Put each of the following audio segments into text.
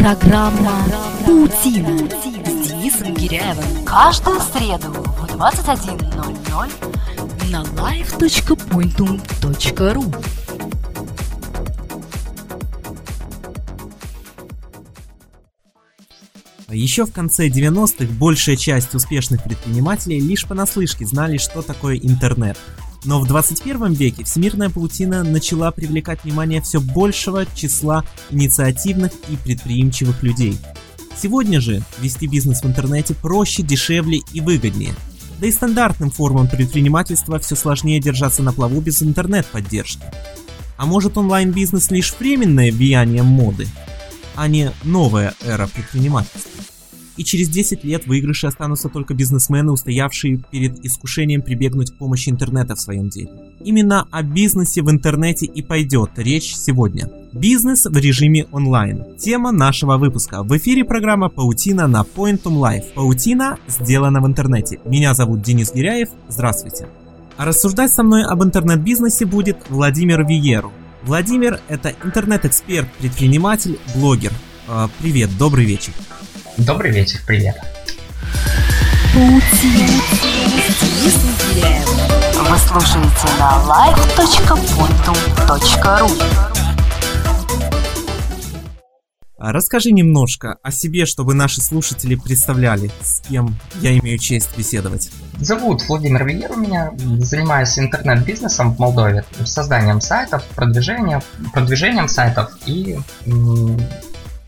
Программа «Паутина» с Денисом Гиряевым. Каждую среду в 21.00 на live.pointum.ru Еще в конце 90-х большая часть успешных предпринимателей лишь понаслышке знали, что такое интернет. Но в 21 веке всемирная паутина начала привлекать внимание все большего числа инициативных и предприимчивых людей. Сегодня же вести бизнес в интернете проще, дешевле и выгоднее. Да и стандартным формам предпринимательства все сложнее держаться на плаву без интернет-поддержки. А может онлайн-бизнес лишь временное влияние моды, а не новая эра предпринимательства? И через 10 лет выигрыши останутся только бизнесмены, устоявшие перед искушением прибегнуть к помощи интернета в своем деле. Именно о бизнесе в интернете и пойдет речь сегодня. Бизнес в режиме онлайн. Тема нашего выпуска. В эфире программа «Паутина» на Pointum Life. Паутина сделана в интернете. Меня зовут Денис Гиряев. Здравствуйте. А рассуждать со мной об интернет-бизнесе будет Владимир Виеру. Владимир – это интернет-эксперт, предприниматель, блогер. А, привет, добрый вечер. Добрый вечер, привет. Вы слушаете на live.pointum.ru а Расскажи немножко о себе, чтобы наши слушатели представляли, с кем я имею честь беседовать. Зовут Владимир Виер у меня, занимаюсь интернет-бизнесом в Молдове, созданием сайтов, продвижением, продвижением сайтов и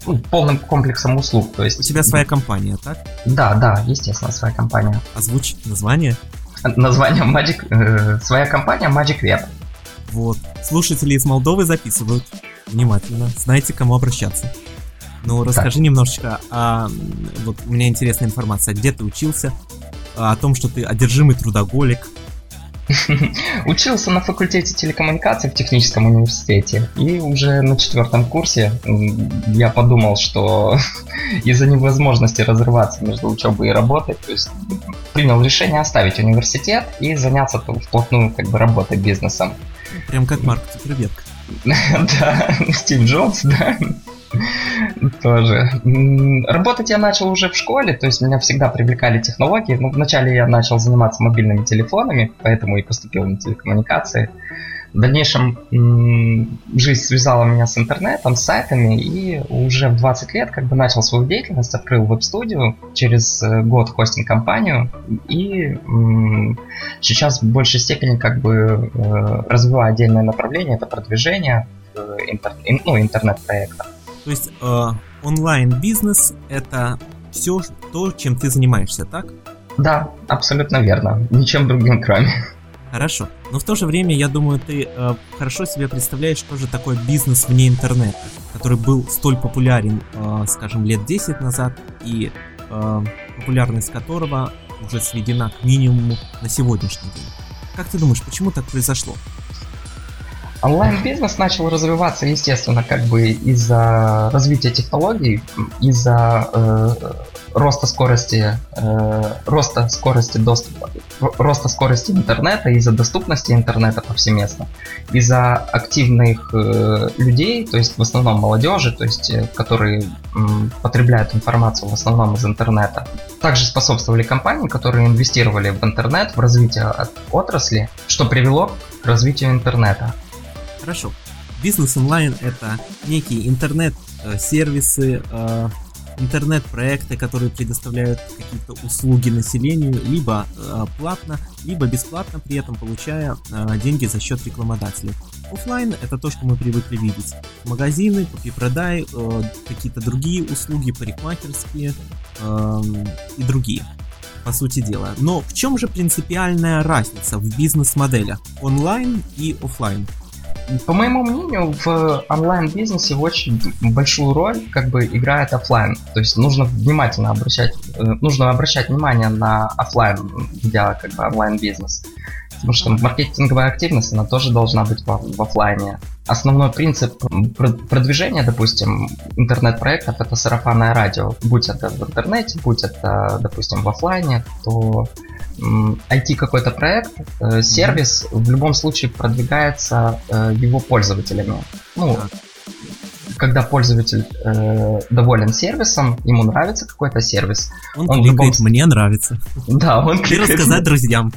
ну, полным комплексом услуг. То есть... У тебя своя компания, так? Да, да, естественно, своя компания. Озвучь название. Название Magic... Э, своя компания Magic Web. Вот. Слушатели из Молдовы записывают. Внимательно. Знаете, к кому обращаться. Ну, расскажи так. немножечко о... Вот у меня интересная информация. Где ты учился? О том, что ты одержимый трудоголик. Учился на факультете телекоммуникаций в техническом университете. И уже на четвертом курсе я подумал, что из-за невозможности разрываться между учебой и работой, то есть принял решение оставить университет и заняться вплотную как бы работой, бизнесом. Прям как Марк Цукерберг. Да, Стив Джобс, да. Тоже. Работать я начал уже в школе, то есть меня всегда привлекали технологии. Ну, вначале я начал заниматься мобильными телефонами, поэтому и поступил на телекоммуникации. В дальнейшем жизнь связала меня с интернетом, с сайтами, и уже в 20 лет как бы начал свою деятельность, открыл веб-студию, через э, год хостинг-компанию, и сейчас в большей степени как бы э, развиваю отдельное направление, это продвижение интер, ну, интернет-проектов. То есть э, онлайн-бизнес это все то, чем ты занимаешься, так? Да, абсолютно верно. Ничем другим кроме. Хорошо. Но в то же время, я думаю, ты э, хорошо себе представляешь, что же такое бизнес вне интернета, который был столь популярен, э, скажем, лет 10 назад, и э, популярность которого уже сведена к минимуму на сегодняшний день. Как ты думаешь, почему так произошло? Онлайн-бизнес начал развиваться, естественно, как бы из-за развития технологий, из-за э, роста скорости, э, роста скорости доступа, роста скорости интернета, из-за доступности интернета повсеместно, из-за активных э, людей, то есть в основном молодежи, то есть э, которые потребляют информацию в основном из интернета. Также способствовали компании, которые инвестировали в интернет, в развитие отрасли, что привело к развитию интернета. Хорошо. Бизнес онлайн это некие интернет-сервисы, э, интернет-проекты, которые предоставляют какие-то услуги населению, либо э, платно, либо бесплатно, при этом получая э, деньги за счет рекламодателей. Оффлайн это то, что мы привыкли видеть. Магазины, купи-продай, какие-то другие услуги, парикмахерские эм, и другие по сути дела. Но в чем же принципиальная разница в бизнес-моделях онлайн и офлайн? По моему мнению, в онлайн-бизнесе очень большую роль как бы играет офлайн. То есть нужно внимательно обращать, э, нужно обращать внимание на офлайн, ведя как бы онлайн-бизнес. Потому что маркетинговая активность, она тоже должна быть в, в офлайне. Основной принцип продвижения, допустим, интернет-проектов это сарафанное радио. Будь это в интернете, будь это, допустим, в офлайне, то IT какой-то проект, э, сервис в любом случае продвигается э, его пользователями. Ну, когда пользователь э, доволен сервисом, ему нравится какой-то сервис. Он, он кликает любом... «Мне нравится». Да, он кликает... И рассказать друзьям.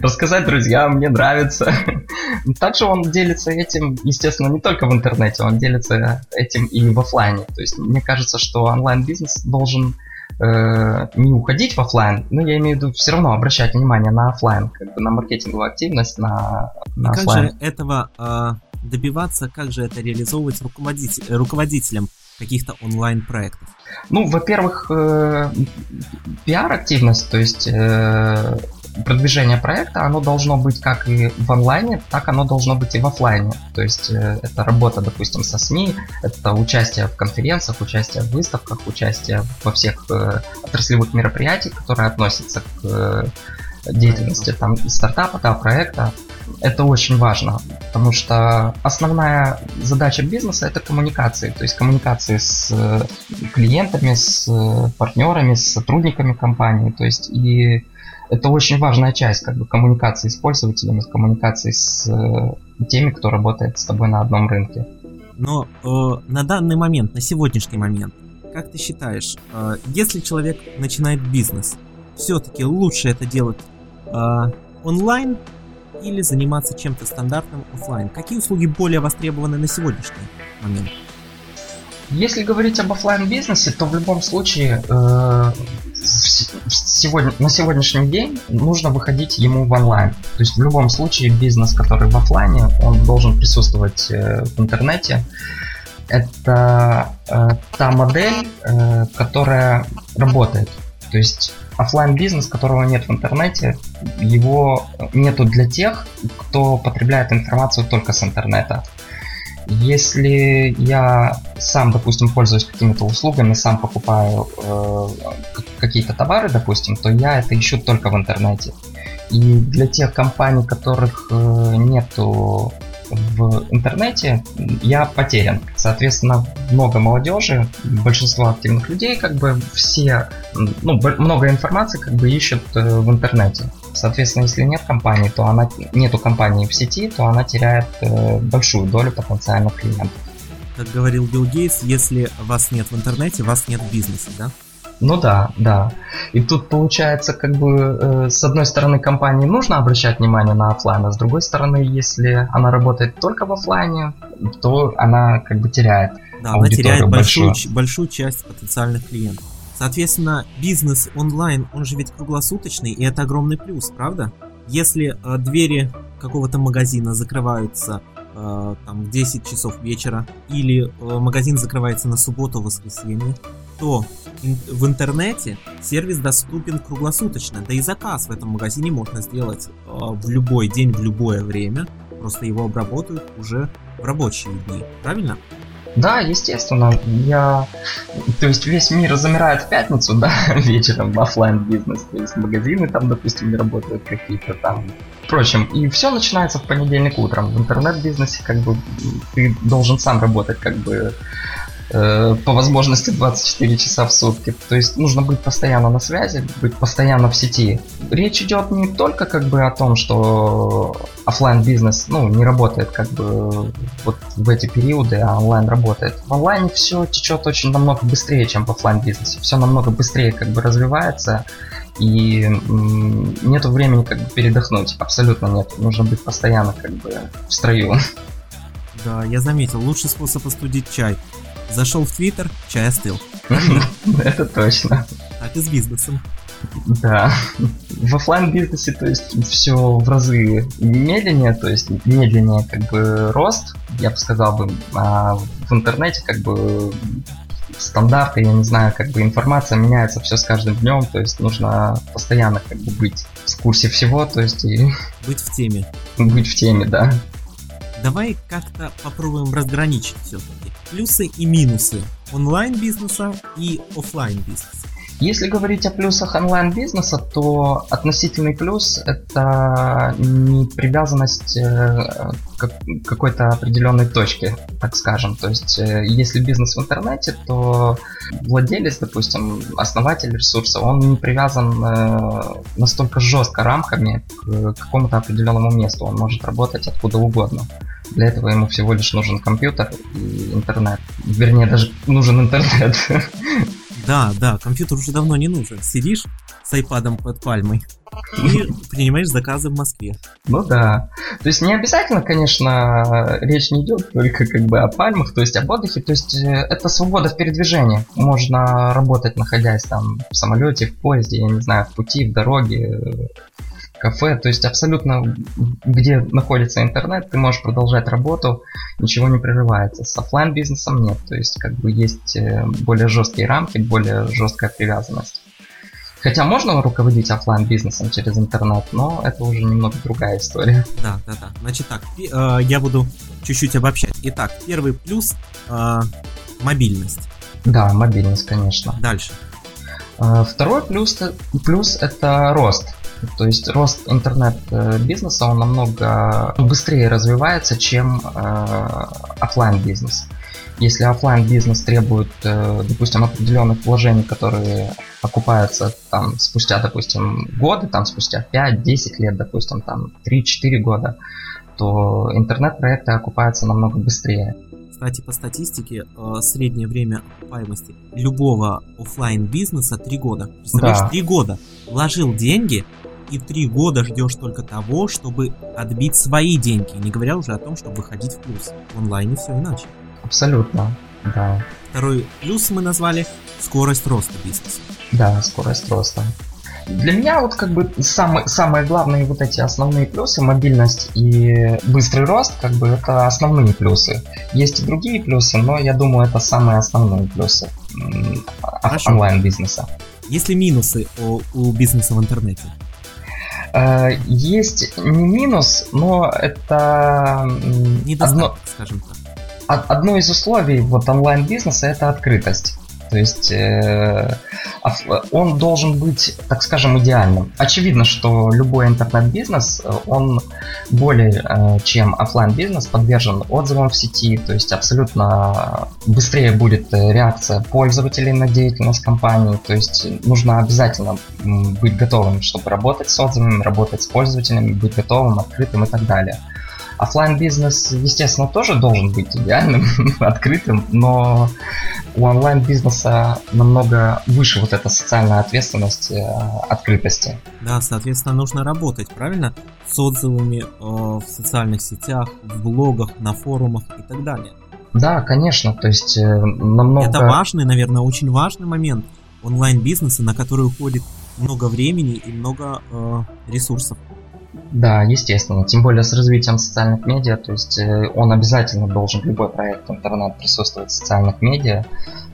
Рассказать друзьям, мне нравится. Также он делится этим, естественно, не только в интернете, он делится этим и в офлайне. То есть мне кажется, что онлайн-бизнес должен э, не уходить в офлайн, но я имею в виду все равно обращать внимание на офлайн, как бы на маркетинговую активность, на, на как же этого э, добиваться, как же это реализовывать руководитель, руководителям каких-то онлайн-проектов? Ну, во-первых, э, пиар-активность, то есть э, продвижение проекта, оно должно быть как и в онлайне, так оно должно быть и в офлайне. То есть э, это работа, допустим, со СМИ, это участие в конференциях, участие в выставках, участие во всех э, отраслевых мероприятиях, которые относятся к э, деятельности там стартапа, да, проекта. Это очень важно, потому что основная задача бизнеса это коммуникации, то есть коммуникации с клиентами, с партнерами, с сотрудниками компании, то есть и это очень важная часть как бы коммуникации с пользователями, с коммуникацией с э, теми, кто работает с тобой на одном рынке. Но э, на данный момент, на сегодняшний момент, как ты считаешь, э, если человек начинает бизнес, все-таки лучше это делать э, онлайн или заниматься чем-то стандартным офлайн? Какие услуги более востребованы на сегодняшний момент? Если говорить об офлайн бизнесе, то в любом случае э, сегодня, на сегодняшний день нужно выходить ему в онлайн. То есть в любом случае бизнес, который в офлайне, он должен присутствовать э, в интернете. Это э, та модель, э, которая работает. То есть офлайн бизнес, которого нет в интернете, его нету для тех, кто потребляет информацию только с интернета. Если я сам, допустим, пользуюсь какими-то услугами, сам покупаю э, какие-то товары, допустим, то я это ищу только в интернете. И для тех компаний, которых э, нету в интернете, я потерян. Соответственно, много молодежи, большинство активных людей, как бы все, ну, много информации как бы ищут э, в интернете. Соответственно, если нет компании, то она нету компании в сети, то она теряет э, большую долю потенциальных клиентов. Как говорил Билл Гейтс, если вас нет в интернете, вас нет в бизнесе, да? Ну да, да. И тут получается, как бы, э, с одной стороны, компании нужно обращать внимание на офлайн, а с другой стороны, если она работает только в офлайне, то она как бы теряет. Да, она теряет большую, большую часть потенциальных клиентов. Соответственно, бизнес онлайн, он же ведь круглосуточный, и это огромный плюс, правда? Если э, двери какого-то магазина закрываются э, там в 10 часов вечера, или э, магазин закрывается на субботу-воскресенье, то в интернете сервис доступен круглосуточно, да и заказ в этом магазине можно сделать э, в любой день, в любое время, просто его обработают уже в рабочие дни, правильно? Да, естественно. Я... То есть весь мир замирает в пятницу, да, вечером в офлайн бизнес. То есть магазины там, допустим, не работают какие-то там. Впрочем, и все начинается в понедельник утром. В интернет-бизнесе как бы ты должен сам работать как бы Э, по возможности 24 часа в сутки. То есть нужно быть постоянно на связи, быть постоянно в сети. Речь идет не только как бы о том, что офлайн бизнес ну, не работает как бы вот в эти периоды, а онлайн работает. В онлайне все течет очень намного быстрее, чем в офлайн бизнесе. Все намного быстрее как бы развивается и нету времени как бы передохнуть. Абсолютно нет. Нужно быть постоянно как бы в строю. Да, я заметил, лучший способ остудить чай Зашел в Твиттер, чай остыл. Это точно. Так и с бизнесом. Да. В офлайн бизнесе, то есть, все в разы медленнее, то есть медленнее как бы рост, я бы сказал бы, а в интернете как бы стандарты, я не знаю, как бы информация меняется все с каждым днем, то есть нужно постоянно как бы быть в курсе всего, то есть и... Быть в теме. Быть в теме, да. Давай как-то попробуем разграничить все-таки плюсы и минусы онлайн-бизнеса и офлайн бизнеса. Если говорить о плюсах онлайн-бизнеса, то относительный плюс – это не привязанность э, к какой-то определенной точке, так скажем. То есть, э, если бизнес в интернете, то владелец, допустим, основатель ресурса, он не привязан э, настолько жестко рамками к какому-то определенному месту. Он может работать откуда угодно. Для этого ему всего лишь нужен компьютер и интернет. Вернее, даже нужен интернет. Да, да, компьютер уже давно не нужен. Сидишь с айпадом под пальмой и принимаешь заказы в Москве. Ну да. То есть не обязательно, конечно, речь не идет только как бы о пальмах, то есть об отдыхе. То есть э, это свобода в передвижении. Можно работать, находясь там в самолете, в поезде, я не знаю, в пути, в дороге, кафе, то есть абсолютно где находится интернет, ты можешь продолжать работу, ничего не прерывается. С офлайн бизнесом нет, то есть как бы есть э, более жесткие рамки, более жесткая привязанность. Хотя можно руководить офлайн бизнесом через интернет, но это уже немного другая история. Да, да, да. Значит так, э, я буду чуть-чуть обобщать. Итак, первый плюс э, мобильность. Да, мобильность, конечно. Дальше. Второй плюс, плюс это рост. То есть рост интернет-бизнеса, он намного быстрее развивается, чем э, офлайн бизнес. Если офлайн бизнес требует, э, допустим, определенных вложений, которые окупаются там спустя, допустим, годы, там спустя 5-10 лет, допустим, там 3-4 года, то интернет-проекты окупаются намного быстрее. Кстати, по статистике, э, среднее время окупаемости любого офлайн бизнеса 3 года. Представляешь, да. 3 года вложил деньги, и три года ждешь только того, чтобы отбить свои деньги, не говоря уже о том, чтобы выходить в плюс. В онлайне все иначе. Абсолютно, да. Второй плюс мы назвали скорость роста бизнеса. Да, скорость роста. Для меня вот как бы самые, самые главные вот эти основные плюсы, мобильность и быстрый рост, как бы это основные плюсы. Есть и другие плюсы, но я думаю, это самые основные плюсы онлайн-бизнеса. Есть ли минусы у, у бизнеса в интернете? Э, есть не минус, но это одно, скажем так. Одно из условий вот онлайн-бизнеса это открытость. То есть э, он должен быть, так скажем, идеальным. Очевидно, что любой интернет-бизнес, э, он более э, чем офлайн бизнес подвержен отзывам в сети, то есть абсолютно быстрее будет э, реакция пользователей на деятельность компании, то есть нужно обязательно быть готовым, чтобы работать с отзывами, работать с пользователями, быть готовым, открытым и так далее. Оффлайн бизнес, естественно, тоже должен быть идеальным, открытым, но у онлайн-бизнеса намного выше вот эта социальная ответственность э, открытости. Да, соответственно, нужно работать, правильно? С отзывами э, в социальных сетях, в блогах, на форумах и так далее. Да, конечно, то есть э, намного... Это важный, наверное, очень важный момент онлайн-бизнеса, на который уходит много времени и много э, ресурсов. Да, естественно. Тем более с развитием социальных медиа, то есть э, он обязательно должен, любой проект интернет присутствовать в социальных медиа.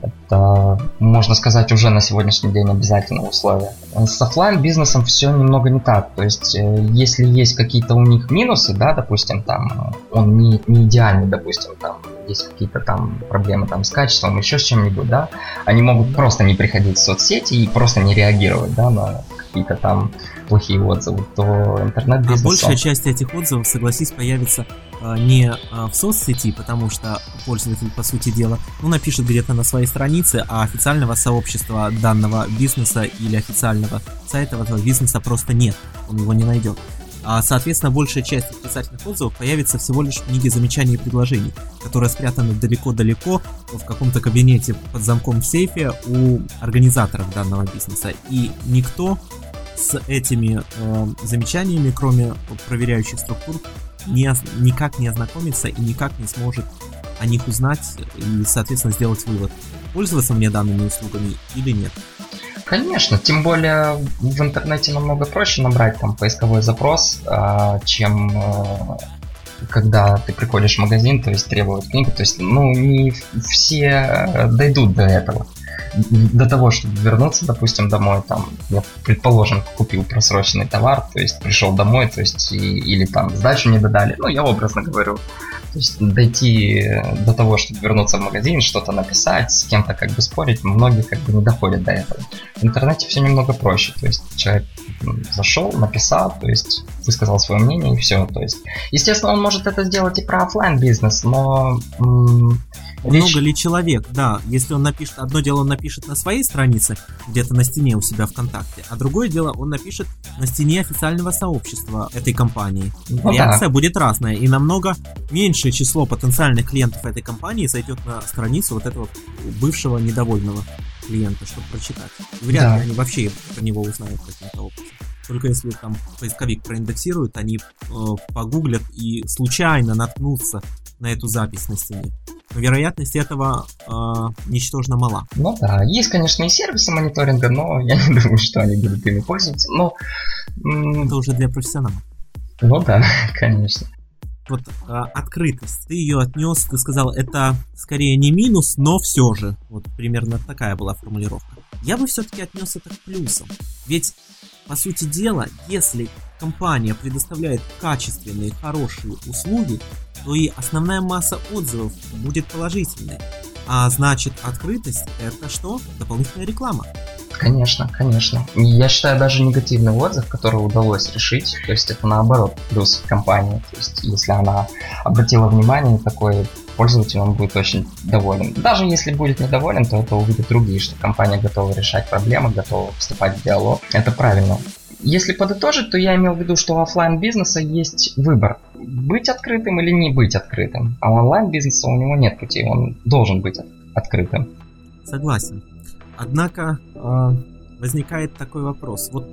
Это, можно сказать, уже на сегодняшний день обязательное условие. С офлайн бизнесом все немного не так. То есть, э, если есть какие-то у них минусы, да, допустим, там он не, не идеальный, допустим, там есть какие-то там проблемы там с качеством, еще с чем-нибудь, да, они могут просто не приходить в соцсети и просто не реагировать, да, на какие-то там плохие отзывы, то интернет-бизнес... А большая часть этих отзывов, согласись, появится э, не э, в соцсети, потому что пользователь, по сути дела, ну, напишет где-то на своей странице, а официального сообщества данного бизнеса или официального сайта этого бизнеса просто нет, он его не найдет. А, соответственно, большая часть отрицательных отзывов появится всего лишь в книге замечаний и предложений, которая спрятана далеко-далеко в каком-то кабинете под замком в сейфе у организаторов данного бизнеса. И никто с этими э, замечаниями, кроме проверяющих структур, не, никак не ознакомится и никак не сможет о них узнать и, соответственно, сделать вывод, пользоваться мне данными услугами или нет. Конечно, тем более в интернете намного проще набрать там поисковой запрос, э, чем э, когда ты приходишь в магазин, то есть требовать книгу. То есть, ну, не все э, дойдут до этого до того, чтобы вернуться, допустим, домой, там, я, предположим, купил просроченный товар, то есть пришел домой, то есть, и, или там сдачу не додали, ну, я образно говорю, то есть дойти до того, чтобы вернуться в магазин, что-то написать, с кем-то как бы спорить, многие как бы не доходят до этого. В интернете все немного проще, то есть человек зашел, написал, то есть высказал свое мнение и все, то есть, естественно, он может это сделать и про офлайн бизнес, но м-. Много ли человек, да, если он напишет, одно дело он напишет на своей странице, где-то на стене у себя ВКонтакте, а другое дело он напишет на стене официального сообщества этой компании. Ну, Реакция да. будет разная, и намного меньшее число потенциальных клиентов этой компании зайдет на страницу вот этого бывшего недовольного клиента, чтобы прочитать. Вряд да. ли они вообще про него узнают каким-то образом. Только если там поисковик проиндексирует, они э, погуглят и случайно наткнутся на эту запись на стене. Но вероятность этого э, ничтожно мала. Ну да, есть, конечно, и сервисы мониторинга, но я не думаю, что они будут ими пользоваться. Но это уже для профессионалов. Ну да, конечно. Вот э, открытость, ты ее отнес, ты сказал, это скорее не минус, но все же. Вот примерно такая была формулировка. Я бы все-таки отнес это к плюсам. Ведь по сути дела, если компания предоставляет качественные, хорошие услуги, то и основная масса отзывов будет положительной. А значит, открытость – это что? Дополнительная реклама. Конечно, конечно. Я считаю даже негативный отзыв, который удалось решить, то есть это наоборот плюс компании. То есть если она обратила внимание такое пользователь, он будет очень доволен. Даже если будет недоволен, то это увидят другие, что компания готова решать проблемы, готова вступать в диалог. Это правильно. Если подытожить, то я имел в виду, что у офлайн бизнеса есть выбор. Быть открытым или не быть открытым. А у онлайн бизнеса у него нет пути, он должен быть открытым. Согласен. Однако э, возникает такой вопрос. Вот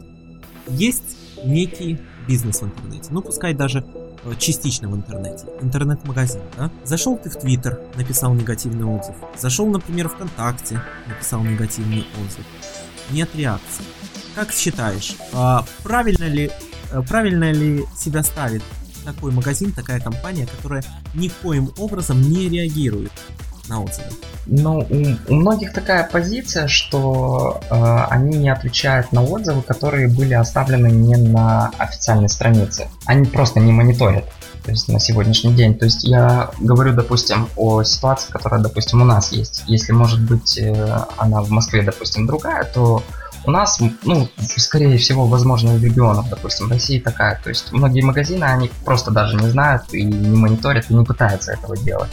есть некий бизнес в интернете, ну пускай даже Э, частично в интернете. Интернет-магазин, да? Зашел ты в Твиттер, написал негативный отзыв. Зашел, например, ВКонтакте, написал негативный отзыв. Нет реакции. Как считаешь, а, правильно ли, э, правильно ли себя ставит такой магазин, такая компания, которая никоим образом не реагирует на отзывы? Ну, у многих такая позиция, что э, они не отвечают на отзывы, которые были оставлены не на официальной странице. Они просто не мониторят. То есть на сегодняшний день. То есть я говорю, допустим, о ситуации, которая, допустим, у нас есть. Если, может быть, э, она в Москве, допустим, другая, то у нас, ну, скорее всего, возможно, в регионах, допустим, России такая. То есть многие магазины, они просто даже не знают и не мониторят, и не пытаются этого делать.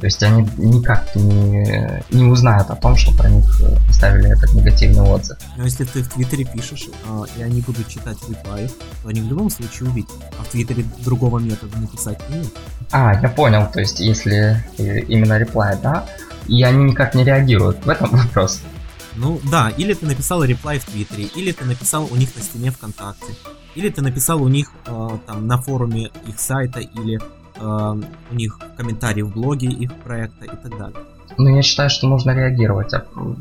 То есть они никак не, не узнают о том, что про них поставили этот негативный отзыв. Но если ты в Твиттере пишешь, э, и они будут читать реплай, то они в любом случае увидят. А в Твиттере другого метода написать нет. А, я понял. То есть если именно реплай, да, и они никак не реагируют. В этом вопрос. Ну да, или ты написал реплай в Твиттере, или ты написал у них на стене ВКонтакте, или ты написал у них э, там на форуме их сайта или у них комментарии в блоге их проекта и так далее. Ну, я считаю, что нужно реагировать.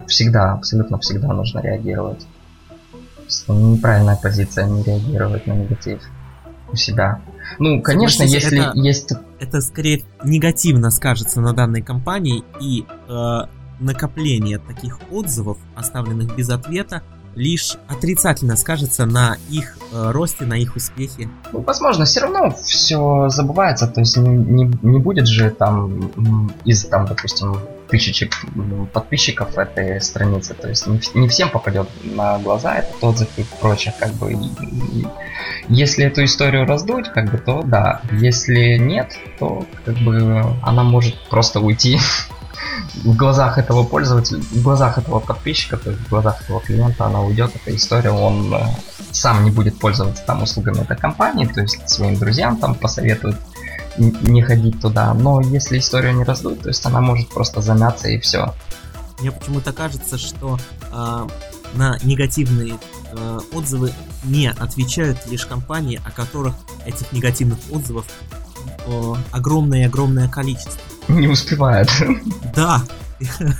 Всегда, абсолютно всегда нужно реагировать. Неправильная позиция не реагировать на негатив у себя. Ну, конечно, Согласись, если это, есть... Это скорее негативно скажется на данной компании, и э, накопление таких отзывов, оставленных без ответа, лишь отрицательно скажется на их э, росте, на их успехе. Ну, возможно, все равно все забывается, то есть не, не, не будет же там из, там, допустим, тысячи подписчиков этой страницы, то есть не, не всем попадет на глаза этот отзыв и прочее, как бы. И, если эту историю раздуть, как бы, то да. Если нет, то как бы она может просто уйти в глазах этого пользователя, в глазах этого подписчика, то есть в глазах этого клиента она уйдет, эта история, он э, сам не будет пользоваться там услугами этой компании, то есть своим друзьям там посоветует не ходить туда. Но если историю не раздуть, то есть она может просто замяться и все. Мне почему-то кажется, что э, на негативные э, отзывы не отвечают лишь компании, о которых этих негативных отзывов огромное-огромное количество. Не успевает. Да.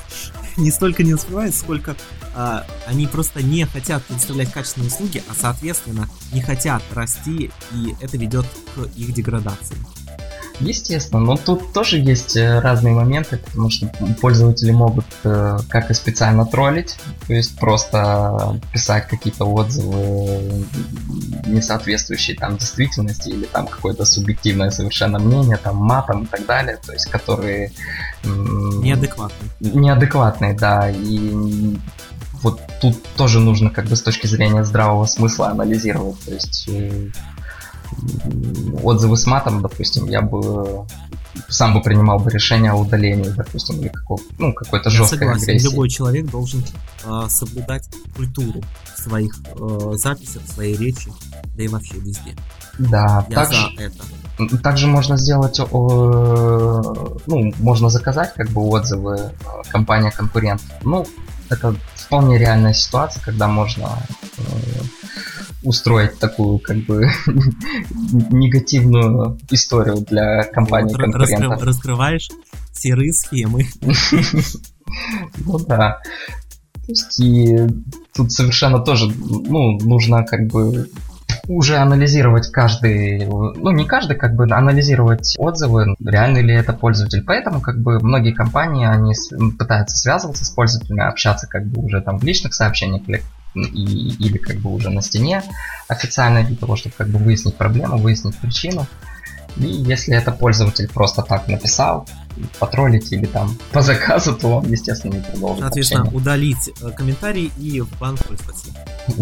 Не столько не успевает, сколько а, они просто не хотят предоставлять качественные услуги, а соответственно не хотят расти, и это ведет к их деградации. Естественно, но тут тоже есть э, разные моменты, потому что пользователи могут э, как и специально троллить, то есть просто писать какие-то отзывы не соответствующие там действительности или там какое-то субъективное совершенно мнение, там матом и так далее, то есть которые... Неадекватные. Неадекватные, да, и вот тут тоже нужно как бы с точки зрения здравого смысла анализировать, то есть э, отзывы с матом, допустим, я бы сам бы принимал бы решение о удалении, допустим, или какого, ну, какой-то жесткой согласен, агрессии. любой человек должен э, соблюдать культуру своих э, записях, в своей речи, да и вообще везде. Да, Я также, за это. также можно сделать, э, ну, можно заказать как бы отзывы э, компания-конкурент. Ну, это вполне реальная ситуация, когда можно э, устроить такую как бы негативную историю для Вот, компании-конкурентов. раскрыв- раскрываешь серые схемы. Ну да. То есть и тут совершенно тоже, ну, нужно как бы уже анализировать каждый, ну не каждый, как бы анализировать отзывы, реальный ли это пользователь. Поэтому как бы многие компании, они пытаются связываться с пользователями, общаться как бы уже там в личных сообщениях или, и- или как бы уже на стене официально для того, чтобы как бы выяснить проблему, выяснить причину. И если это пользователь просто так написал, потроллить или там по заказу, то он, естественно, не продолжит Соответственно, общение. удалить э, комментарий и в бан пользователя.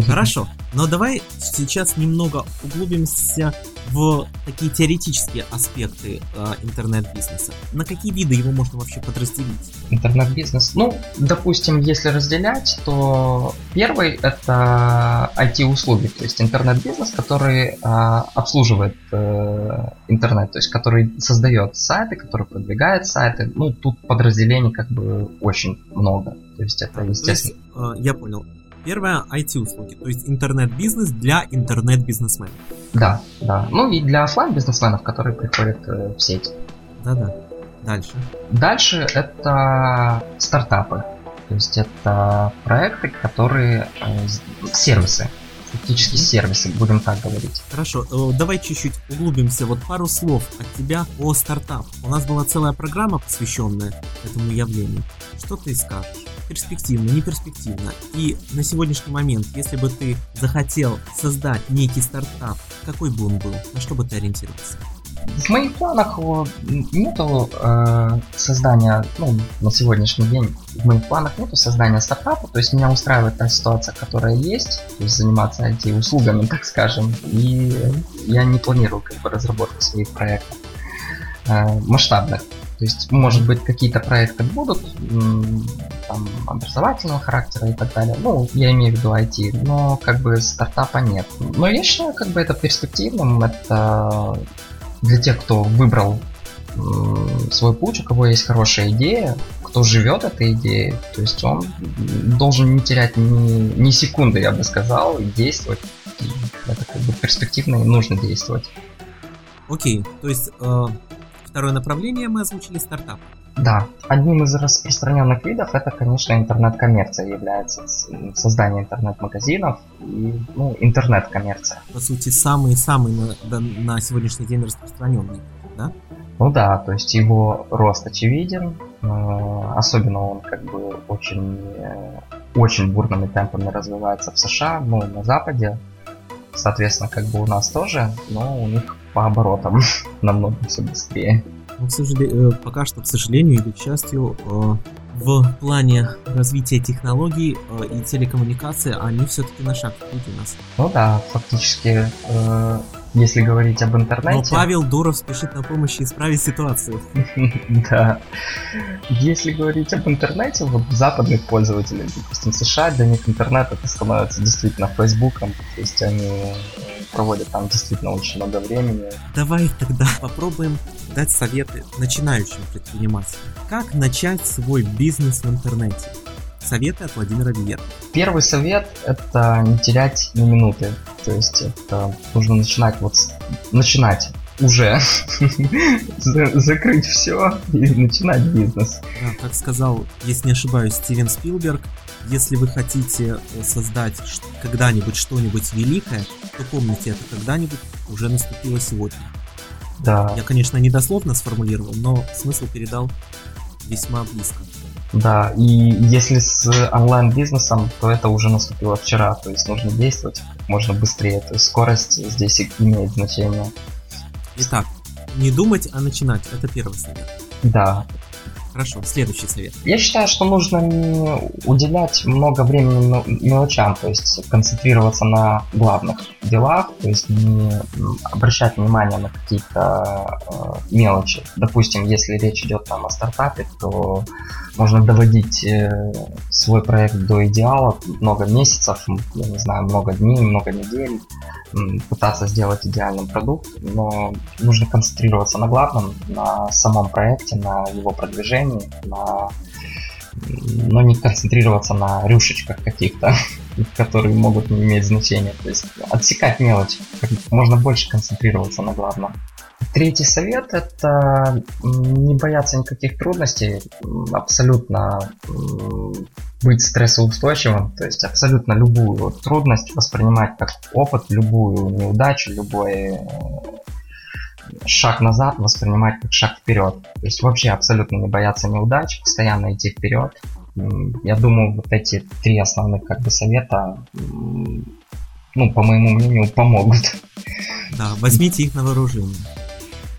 Хорошо, но давай сейчас немного углубимся в такие теоретические аспекты э, интернет-бизнеса. На какие виды его можно вообще подразделить? Интернет-бизнес. Ну, допустим, если разделять, то первый это IT-услуги, то есть интернет-бизнес, который а, обслуживает э, интернет, то есть который создает сайты, который продвигает сайты. Ну, тут подразделений как бы очень много. То есть это, То есть, естественно, э, я понял. Первое IT-услуги, то есть интернет-бизнес для интернет-бизнесменов. да, да. Ну и для оффлайн бизнесменов, которые приходят э, в сеть. Да-да. Дальше. Дальше это стартапы. То есть это проекты, которые э, сервисы. Фактически сервисы, будем так говорить. Хорошо, э, давай чуть-чуть углубимся. Вот пару слов от тебя о стартап. У нас была целая программа, посвященная этому явлению. Что ты скажешь? Перспективно, не перспективно. И на сегодняшний момент, если бы ты захотел создать некий стартап, какой бы он был? На что бы ты ориентировался? В моих планах нету э, создания, ну, на сегодняшний день в моих планах нету создания стартапа, то есть меня устраивает та ситуация, которая есть, то есть заниматься IT-услугами, так скажем, и я не планирую как бы разработку своих проектов э, масштабных. То есть, может быть, какие-то проекты будут там, образовательного характера и так далее. Ну, я имею в виду IT, но как бы стартапа нет. Но я считаю, как бы это перспективным, это для тех, кто выбрал м, свой путь, у кого есть хорошая идея, кто живет этой идеей, то есть он должен не терять ни, ни секунды, я бы сказал, и действовать. И это как бы перспективно и нужно действовать. Окей, то есть э, второе направление мы озвучили стартап. Да, одним из распространенных видов это, конечно, интернет-коммерция является создание интернет-магазинов и ну, интернет-коммерция. По сути, самый-самый на, на сегодняшний день распространенный. Да? Ну да, то есть его рост очевиден, особенно он как бы очень, э, очень бурными темпами развивается в США, ну на Западе, соответственно, как бы у нас тоже, но у них по оборотам намного все быстрее. Ну, к сожалению, пока что, к сожалению или к счастью, э, в плане развития технологий э, и телекоммуникации они все-таки на шаг впереди нас. Ну да, фактически, э, если говорить об Но интернете... Павел Дуров спешит на помощь и исправить ситуацию. Да. Если говорить об интернете, вот западных пользователей, допустим, США, для них интернет это становится действительно фейсбуком, то есть они проводят там действительно очень много времени. Давай тогда попробуем дать советы начинающим предпринимателям. Как начать свой бизнес в интернете? Советы от Владимира Виера. Первый совет это не терять ни минуты, то есть это нужно начинать вот с- начинать уже За- закрыть все и начинать бизнес. Как сказал, если не ошибаюсь, Стивен Спилберг, если вы хотите э, создать когда-нибудь что-нибудь великое, то помните, это когда-нибудь уже наступило сегодня. Да, Я, конечно, не дословно сформулировал, но смысл передал весьма близко. да. И если с онлайн-бизнесом, то это уже наступило вчера, то есть нужно действовать как можно быстрее, то есть скорость здесь имеет значение. Итак, не думать, а начинать. Это первый совет. Да, Хорошо, следующий совет. Я считаю, что нужно не уделять много времени мел- мелочам, то есть концентрироваться на главных делах, то есть не обращать внимание на какие-то э, мелочи. Допустим, если речь идет там о стартапе, то можно доводить э, свой проект до идеала много месяцев, я не знаю, много дней, много недель, пытаться сделать идеальный продукт, но нужно концентрироваться на главном, на самом проекте, на его продвижении, на м, но не концентрироваться на рюшечках каких-то, которые могут не иметь значения. То есть отсекать мелочь, можно больше концентрироваться на главном. Третий совет это не бояться никаких трудностей, абсолютно быть стрессоустойчивым, то есть абсолютно любую трудность воспринимать как опыт, любую неудачу, любой э, шаг назад воспринимать как шаг вперед. То есть вообще абсолютно не бояться неудач, постоянно идти вперед. Я думаю, вот эти три основных как бы совета, ну, по моему мнению, помогут. Да, возьмите их на вооружение.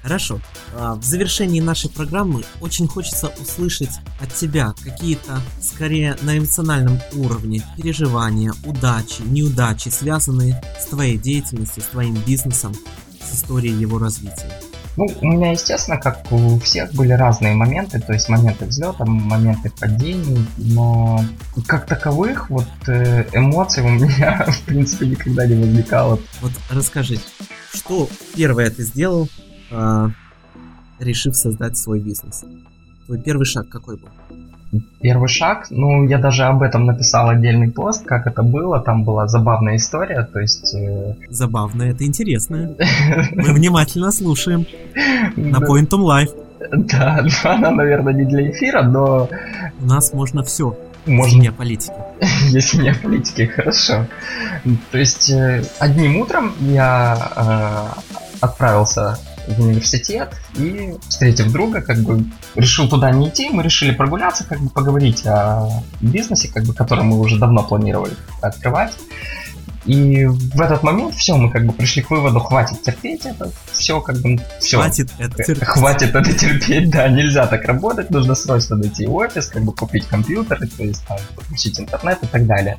Хорошо. А, В завершении нашей программы очень хочется услышать от тебя какие-то, скорее, на эмоциональном уровне переживания, удачи, неудачи, связанные с твоей деятельностью, с твоим бизнесом, с историей его развития. Ну, у меня, естественно, как у всех, были разные моменты, то есть моменты взлета, моменты падений, но как таковых вот э, эмоций у меня, в принципе, никогда не возникало. Вот расскажи, что первое ты сделал, а, решив создать свой бизнес? Твой первый шаг какой был? Первый шаг, ну, я даже об этом написал отдельный пост, как это было, там была забавная история, то есть... э, Забавно, это интересно. Мы внимательно слушаем. На да, Pointum Live. да, она, наверное, не для эфира, но У нас можно все. можно Не политики. Если не о политике, хорошо. То есть э, одним утром я э, отправился в университет и, встретив друга, как бы решил туда не идти, мы решили прогуляться, как бы поговорить о бизнесе, как бы, который мы уже давно планировали открывать. И в этот момент все, мы как бы пришли к выводу, хватит терпеть это, все как бы, все. Хватит это терпеть. Хватит это терпеть, да, нельзя так работать, нужно срочно найти офис, как бы купить компьютер, то есть там подключить интернет и так далее.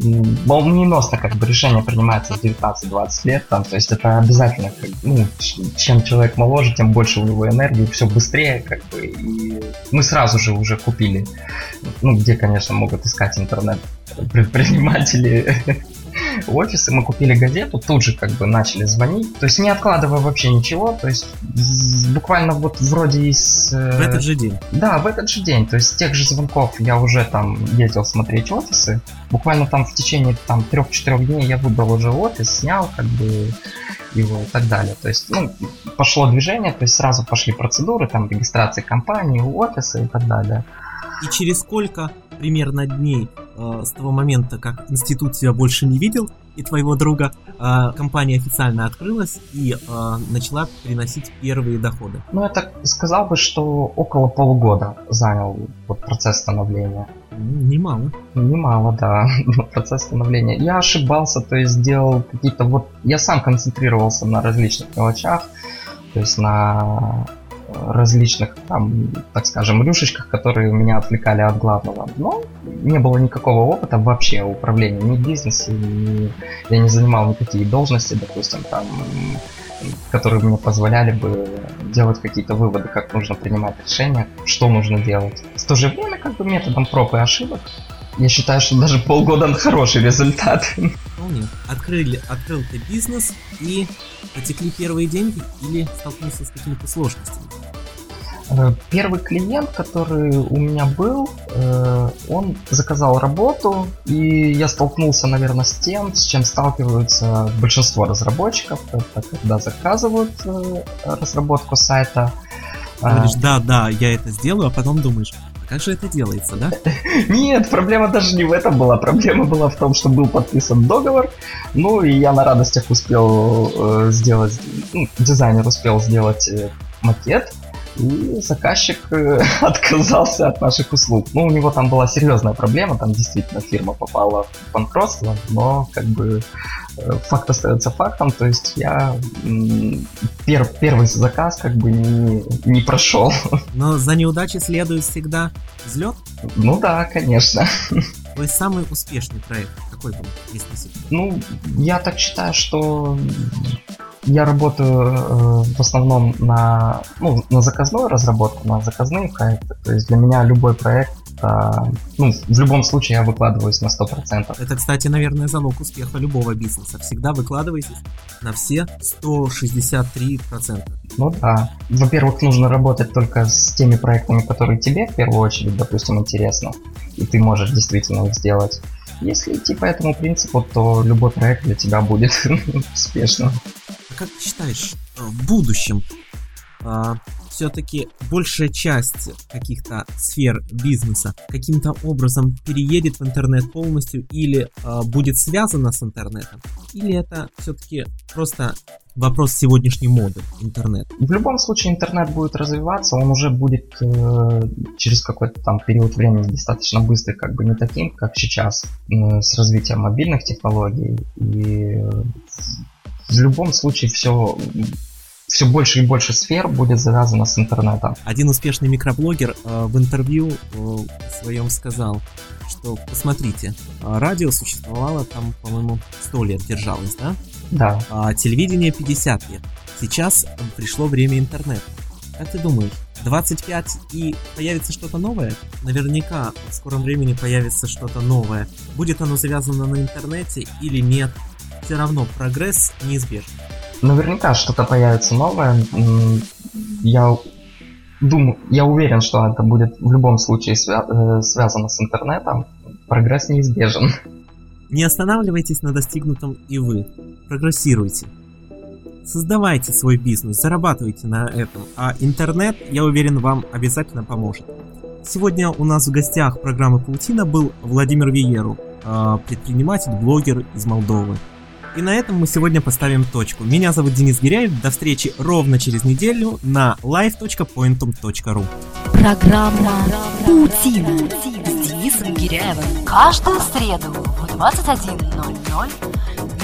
Молниеносно как бы решение принимается в 19-20 лет, там, то есть это обязательно, как, ну, чем человек моложе, тем больше у него энергии, все быстрее, как бы, и мы сразу же уже купили, ну, где, конечно, могут искать интернет предприниматели офисы, мы купили газету, тут же как бы начали звонить, то есть не откладывая вообще ничего, то есть буквально вот вроде из... э, В этот же день. Да, в этот же день, то есть с тех же звонков я уже там ездил смотреть офисы, буквально там в течение там 3-4 дней я выбрал уже офис, снял как бы его и так далее, то есть ну, пошло движение, то есть сразу пошли процедуры, там регистрации компании, офиса и так далее. И через сколько примерно дней э, с того момента, как институт тебя больше не видел, и твоего друга, э, компания официально открылась и э, начала приносить первые доходы? Ну, я так сказал бы, что около полугода занял вот процесс становления. М, Немало. Немало, да, процесс становления. Я ошибался, то есть делал какие-то вот... Я сам концентрировался на различных мелочах, то есть на различных там, так скажем, рюшечках, которые меня отвлекали от главного. Но не было никакого опыта вообще управления ни в бизнесе, ни... я не занимал никакие должности, допустим, там, которые мне позволяли бы делать какие-то выводы, как нужно принимать решения, что нужно делать. В то же время, как бы методом проб и ошибок, я считаю, что даже полгода хороший результат. Вполне. Открыли, открыл ты бизнес и потекли первые деньги или столкнулся с какими-то сложностями? Э, Первый клиент, который у меня был, э, он заказал работу, и я столкнулся, наверное, с тем, с чем сталкиваются большинство разработчиков. Это когда заказывают э, разработку сайта. а, Говоришь, да, да, я это сделаю, а потом думаешь, а как же это делается, да? Нет, проблема даже не в этом была. Проблема была в том, что был подписан договор. Ну и я на радостях успел э, сделать, ну, дизайнер успел сделать э, макет. И заказчик э, отказался от наших услуг. Ну, у него там была серьезная проблема, там действительно фирма попала в банкротство, но как бы факт остается фактом, то есть я пер, первый заказ как бы не, не прошел. Но за неудачей следует всегда взлет? Ну да, конечно. Есть самый успешный проект какой был, если Ну, я так считаю, что я работаю э, в основном на, ну, на заказную разработку, на заказные проекты. То есть для меня любой проект, э, ну, в любом случае я выкладываюсь на 100%. Это, кстати, наверное, залог успеха любого бизнеса. Всегда выкладывайтесь на все 163%. Ну да. Во-первых, нужно работать только с теми проектами, которые тебе в первую очередь, допустим, интересны. И ты можешь действительно их сделать. Если идти по этому принципу, то любой проект для тебя будет успешным как ты считаешь, в будущем а, все-таки большая часть каких-то сфер бизнеса каким-то образом переедет в интернет полностью или а, будет связана с интернетом? Или это все-таки просто вопрос сегодняшней моды, интернет? В любом случае интернет будет развиваться, он уже будет э, через какой-то там период времени достаточно быстрый, как бы не таким, как сейчас, э, с развитием мобильных технологий и э, в любом случае все все больше и больше сфер будет завязано с интернетом. Один успешный микроблогер э, в интервью э, своем сказал, что посмотрите, э, радио существовало там, по-моему, 100 лет держалось, да? Да. А телевидение 50 лет. Сейчас пришло время интернета. Как ты думаешь, 25 и появится что-то новое? Наверняка в скором времени появится что-то новое. Будет оно завязано на интернете или нет? все равно прогресс неизбежен. Наверняка что-то появится новое. Я думаю, я уверен, что это будет в любом случае свя- э, связано с интернетом. Прогресс неизбежен. Не останавливайтесь на достигнутом и вы. Прогрессируйте. Создавайте свой бизнес, зарабатывайте на этом, а интернет, я уверен, вам обязательно поможет. Сегодня у нас в гостях программы Паутина был Владимир Виеру, а, предприниматель, блогер из Молдовы. И на этом мы сегодня поставим точку. Меня зовут Денис Гиряев. До встречи ровно через неделю на live.pointum.ru Программа «Паутина» с Денисом Гиряевым. Каждую среду в 21.00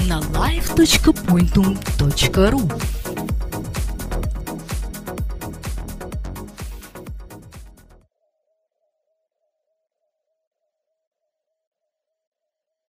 на live.pointum.ru